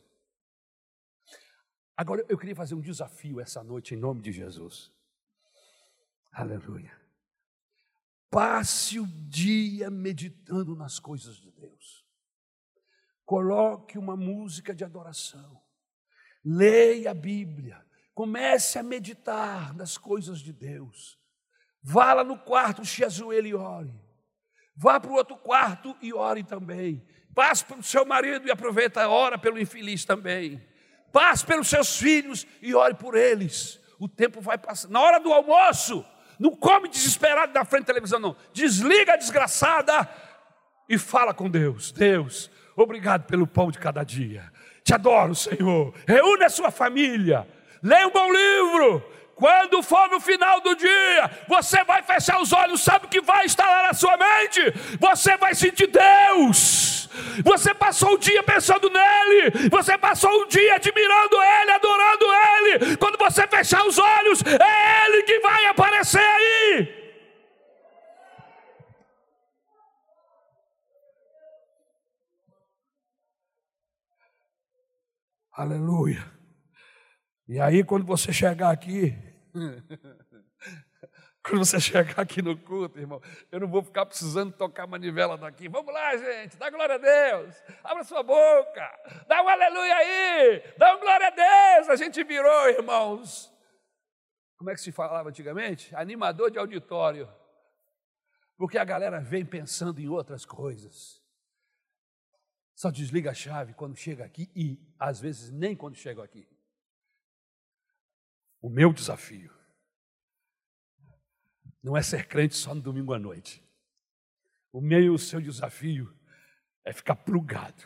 Agora eu queria fazer um desafio essa noite em nome de Jesus. Aleluia. Passe o dia meditando nas coisas de Deus. Coloque uma música de adoração. Leia a Bíblia. Comece a meditar nas coisas de Deus. Vá lá no quarto, se ajoelhe e ore. Vá para o outro quarto e ore também. Passe pelo seu marido e aproveita a hora pelo infeliz também. Passe pelos seus filhos e ore por eles. O tempo vai passar. Na hora do almoço, não come desesperado na frente da televisão, não. Desliga a desgraçada e fala com Deus. Deus, Obrigado pelo pão de cada dia. Te adoro, Senhor. Reúne a sua família. Leia um bom livro. Quando for no final do dia, você vai fechar os olhos, sabe o que vai instalar na sua mente? Você vai sentir Deus. Você passou o dia pensando nele, você passou o dia admirando ele, adorando ele. Quando você fechar os olhos, é aparecer aí. Aleluia. E aí, quando você chegar aqui, quando você chegar aqui no culto, irmão, eu não vou ficar precisando tocar manivela daqui. Vamos lá, gente, dá glória a Deus, abra sua boca, dá um aleluia aí, dá um glória a Deus. A gente virou, irmãos. Como é que se falava antigamente? Animador de auditório. Porque a galera vem pensando em outras coisas. Só desliga a chave quando chega aqui e, às vezes, nem quando chega aqui. O meu desafio não é ser crente só no domingo à noite. O meu e o seu desafio é ficar plugado.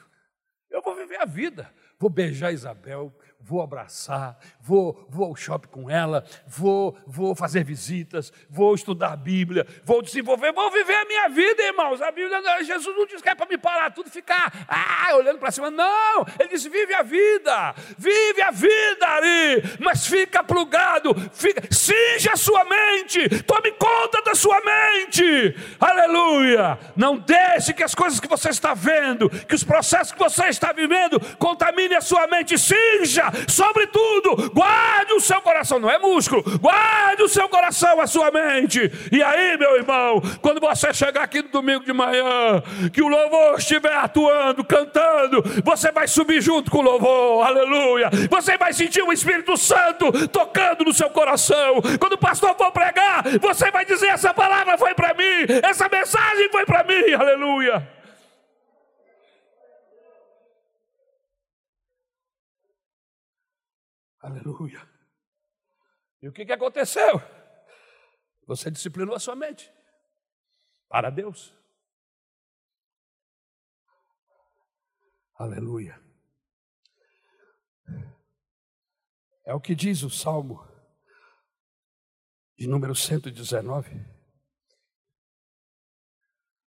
Eu vou viver a vida, vou beijar Isabel, vou abraçar, vou, vou ao shopping com ela, vou, vou fazer visitas, vou estudar a Bíblia, vou desenvolver, vou viver a minha vida, irmãos. A Bíblia, Jesus não diz que é para me parar tudo ficar ah, olhando para cima. Não, ele diz: vive a vida, vive a vida ali, mas fica plugado, fica, cinja a sua mente, tome conta da sua mente, aleluia. Não deixe que as coisas que você está vendo, que os processos que você está vivendo, contamine a sua mente, cinja sobretudo, guarde o seu coração, não é músculo, guarde o seu coração, a sua mente. E aí, meu irmão, quando você chegar aqui no domingo de manhã, que o louvor estiver atuando, cantando, você vai subir junto com o louvor, aleluia. Você vai sentir o Espírito Santo tocando no seu coração. Quando o pastor for pregar, você vai dizer: essa palavra foi para mim, essa mensagem foi para mim, aleluia. Aleluia. E o que, que aconteceu? Você disciplinou a sua mente para Deus. Aleluia. É o que diz o Salmo de número 119.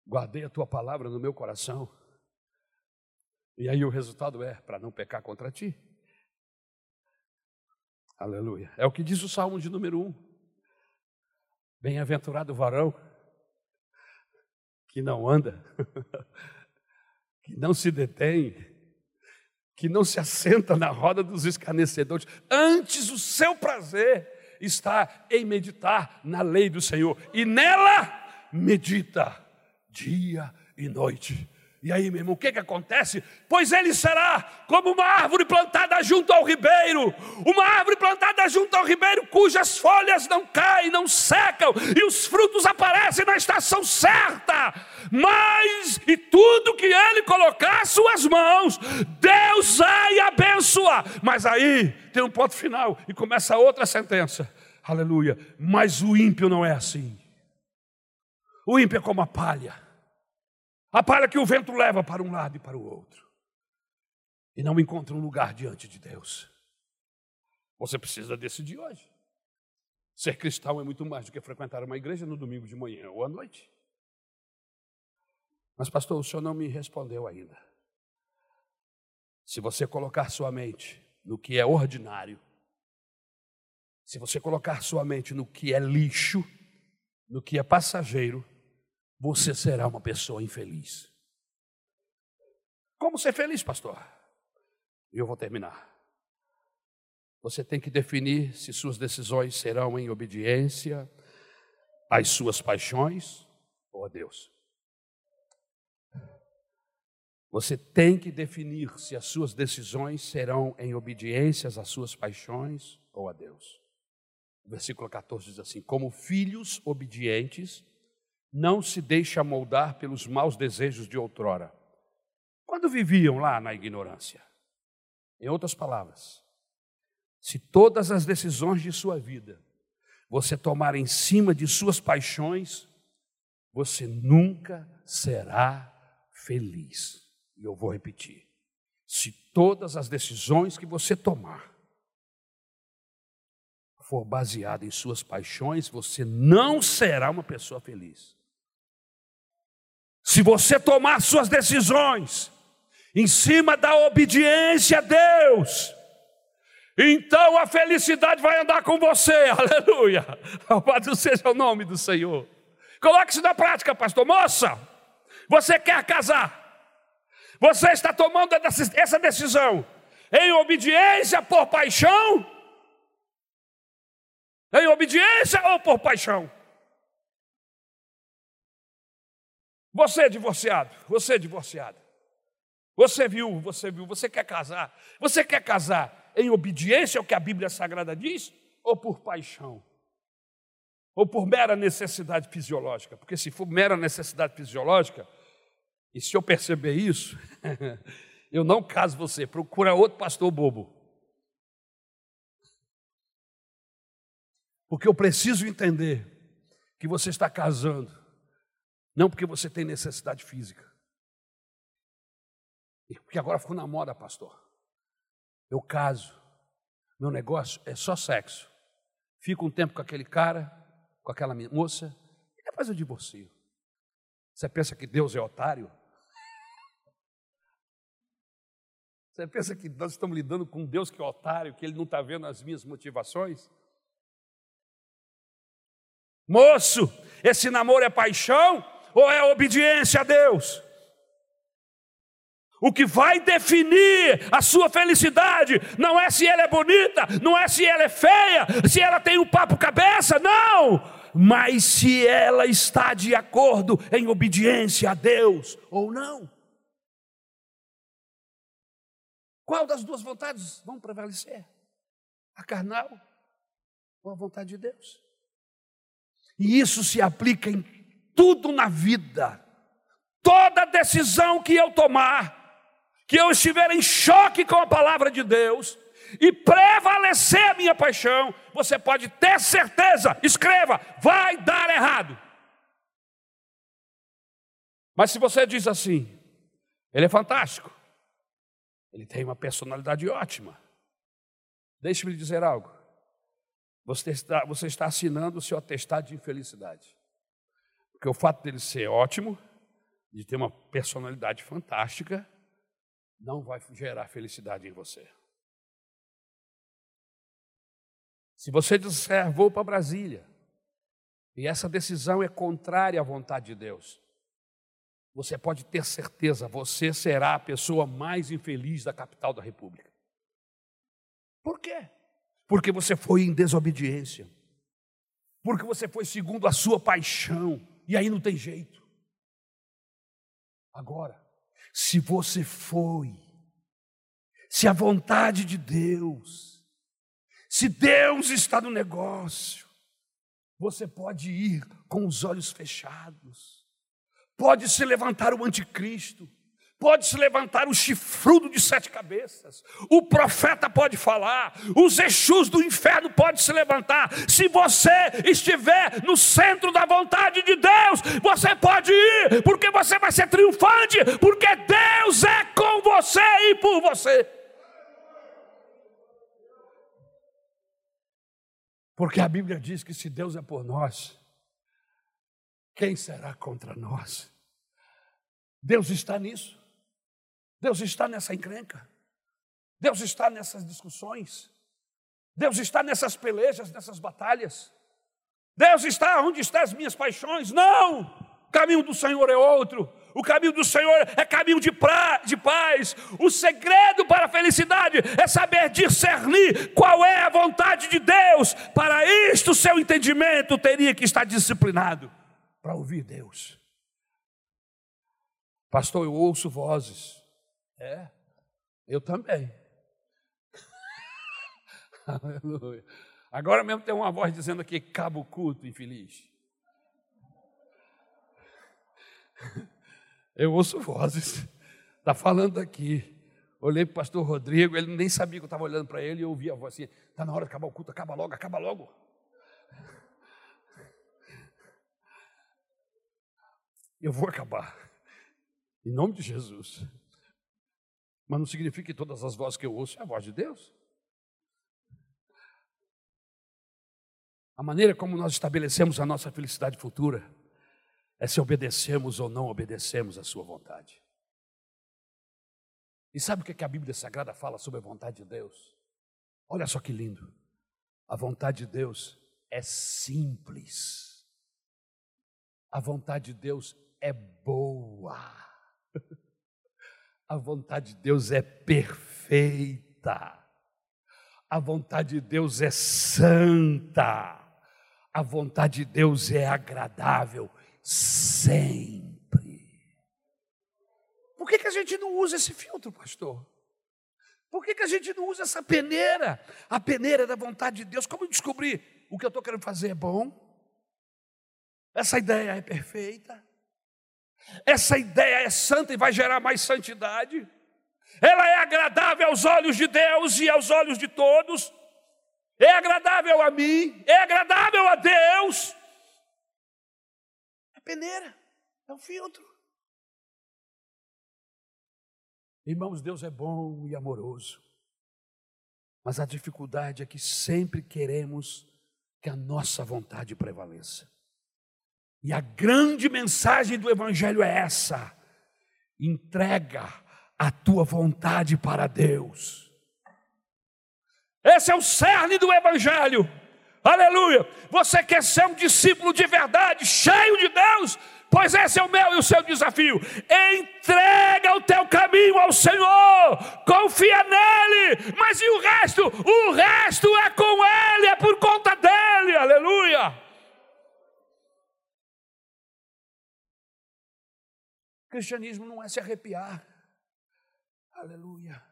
Guardei a tua palavra no meu coração. E aí o resultado é para não pecar contra ti. Aleluia. É o que diz o Salmo de número 1. Bem-aventurado o varão que não anda, que não se detém, que não se assenta na roda dos escarnecedores, antes o seu prazer está em meditar na lei do Senhor, e nela medita dia e noite. E aí, meu irmão, o que, que acontece? Pois ele será como uma árvore plantada junto ao ribeiro, uma árvore plantada junto ao ribeiro, cujas folhas não caem, não secam, e os frutos aparecem na estação certa. Mas, e tudo que ele colocar suas mãos, Deus vai abençoar. Mas aí tem um ponto final, e começa outra sentença. Aleluia. Mas o ímpio não é assim. O ímpio é como a palha a palha que o vento leva para um lado e para o outro. E não encontra um lugar diante de Deus. Você precisa decidir hoje. Ser cristão é muito mais do que frequentar uma igreja no domingo de manhã ou à noite. Mas, pastor, o senhor não me respondeu ainda. Se você colocar sua mente no que é ordinário, se você colocar sua mente no que é lixo, no que é passageiro, você será uma pessoa infeliz. Como ser feliz, pastor? E eu vou terminar. Você tem que definir se suas decisões serão em obediência às suas paixões ou a Deus. Você tem que definir se as suas decisões serão em obediência às suas paixões ou a Deus. O versículo 14 diz assim: Como filhos obedientes, não se deixa moldar pelos maus desejos de outrora. Quando viviam lá na ignorância. Em outras palavras, se todas as decisões de sua vida você tomar em cima de suas paixões, você nunca será feliz. E eu vou repetir: se todas as decisões que você tomar for baseada em suas paixões, você não será uma pessoa feliz. Se você tomar suas decisões em cima da obediência a Deus, então a felicidade vai andar com você, aleluia. Louvado seja o nome do Senhor. Coloque isso na prática, pastor. Moça, você quer casar, você está tomando essa decisão em obediência por paixão? Em obediência ou por paixão? Você é divorciado, você é divorciado. Você viu, você viu, você quer casar. Você quer casar em obediência ao que a Bíblia Sagrada diz ou por paixão? Ou por mera necessidade fisiológica? Porque se for mera necessidade fisiológica, e se eu perceber isso, eu não caso você, procura outro pastor bobo. Porque eu preciso entender que você está casando não porque você tem necessidade física. Porque agora ficou na moda, pastor. Eu caso, meu negócio é só sexo. Fico um tempo com aquele cara, com aquela moça, e depois eu divorcio. Você pensa que Deus é otário? Você pensa que nós estamos lidando com Deus que é otário, que Ele não está vendo as minhas motivações? Moço, esse namoro é paixão? Ou é obediência a Deus? O que vai definir a sua felicidade não é se ela é bonita, não é se ela é feia, se ela tem um papo cabeça, não, mas se ela está de acordo em obediência a Deus ou não. Qual das duas vontades vão prevalecer? A carnal ou a vontade de Deus? E isso se aplica em tudo na vida, toda decisão que eu tomar, que eu estiver em choque com a palavra de Deus, e prevalecer a minha paixão, você pode ter certeza, escreva, vai dar errado. Mas se você diz assim, ele é fantástico, ele tem uma personalidade ótima, deixe-me lhe dizer algo, você está, você está assinando o seu atestado de infelicidade. Porque o fato dele ser ótimo, de ter uma personalidade fantástica, não vai gerar felicidade em você. Se você disser, vou para Brasília, e essa decisão é contrária à vontade de Deus, você pode ter certeza, você será a pessoa mais infeliz da capital da República. Por quê? Porque você foi em desobediência, porque você foi segundo a sua paixão, e aí não tem jeito. Agora, Se você foi, se a vontade de Deus, se Deus está no negócio, você pode ir com os olhos fechados, pode se levantar o anticristo, pode se levantar o chifrudo de sete cabeças, o profeta pode falar, os Exus do inferno pode se levantar. Se você estiver no centro da vontade de Deus, você pode ir, porque você vai ser triunfante, porque Deus é com você e por você. Porque a Bíblia diz que se Deus é por nós, quem será contra nós? Deus está nisso. Deus está nessa encrenca. Deus está nessas discussões. Deus está nessas pelejas, nessas batalhas. Deus está onde estão as minhas paixões. Não! O caminho do Senhor é outro. O caminho do Senhor é caminho de, pra, de paz. O segredo para a felicidade é saber discernir qual é a vontade de Deus. Para isto, seu entendimento teria que estar disciplinado para ouvir Deus. Pastor, eu ouço vozes. É, eu também. Aleluia. Agora mesmo tem uma voz dizendo aqui: cabo culto, infeliz. Eu ouço vozes. Está falando aqui. Olhei para o pastor Rodrigo, ele nem sabia que eu estava olhando para ele e eu ouvi a voz assim: está na hora de acabar o culto, acaba logo, acaba logo. Eu vou acabar. Em nome de Jesus. Mas não significa que todas as vozes que eu ouço é a voz de Deus. A maneira como nós estabelecemos a nossa felicidade futura é se obedecemos ou não obedecemos a Sua vontade. E sabe o que a Bíblia Sagrada fala sobre a vontade de Deus? Olha só que lindo. A vontade de Deus é simples. A vontade de Deus é boa. A vontade de Deus é perfeita. A vontade de Deus é santa. A vontade de Deus é agradável sempre. Por que, que a gente não usa esse filtro, pastor? Por que, que a gente não usa essa peneira? A peneira da vontade de Deus. Como descobrir o que eu estou querendo fazer é bom? Essa ideia é perfeita? Essa ideia é santa e vai gerar mais santidade. Ela é agradável aos olhos de Deus e aos olhos de todos. É agradável a mim, é agradável a Deus. É peneira, é um filtro. Irmãos, Deus é bom e amoroso. Mas a dificuldade é que sempre queremos que a nossa vontade prevaleça. E a grande mensagem do Evangelho é essa: entrega a tua vontade para Deus. Esse é o cerne do Evangelho. Aleluia. Você quer ser um discípulo de verdade, cheio de Deus? Pois esse é o meu e o seu desafio. Entrega o teu caminho ao Senhor, confia nele, mas e o resto? O resto é com ele, é por conta dele. Aleluia. Cristianismo não é se arrepiar. Aleluia.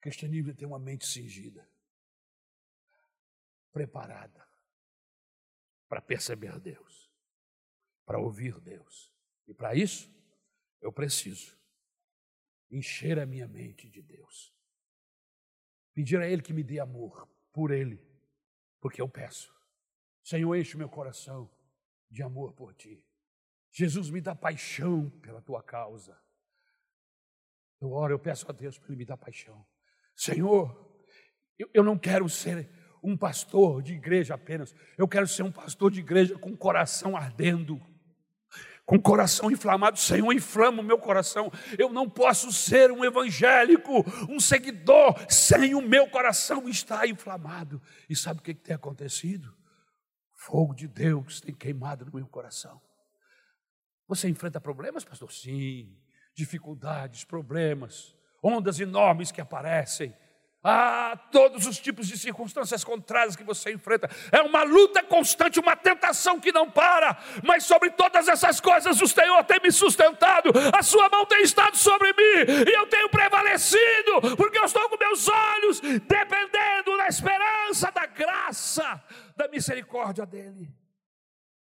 Cristianismo é ter uma mente cingida, preparada para perceber Deus, para ouvir Deus. E para isso, eu preciso encher a minha mente de Deus. Pedir a Ele que me dê amor por Ele, porque eu peço. Senhor, enche meu coração de amor por Ti. Jesus me dá paixão pela tua causa. Eu oro, eu peço a Deus para Ele me dar paixão. Senhor, eu, eu não quero ser um pastor de igreja apenas, eu quero ser um pastor de igreja com o coração ardendo, com o coração inflamado. Senhor, inflama o meu coração. Eu não posso ser um evangélico, um seguidor, sem o meu coração estar inflamado. E sabe o que tem acontecido? Fogo de Deus tem queimado no meu coração. Você enfrenta problemas, pastor? Sim. Dificuldades, problemas, ondas enormes que aparecem. Ah, todos os tipos de circunstâncias contrárias que você enfrenta. É uma luta constante, uma tentação que não para. Mas sobre todas essas coisas, o Senhor tem me sustentado. A sua mão tem estado sobre mim. E eu tenho prevalecido. Porque eu estou com meus olhos dependendo da esperança, da graça, da misericórdia dEle.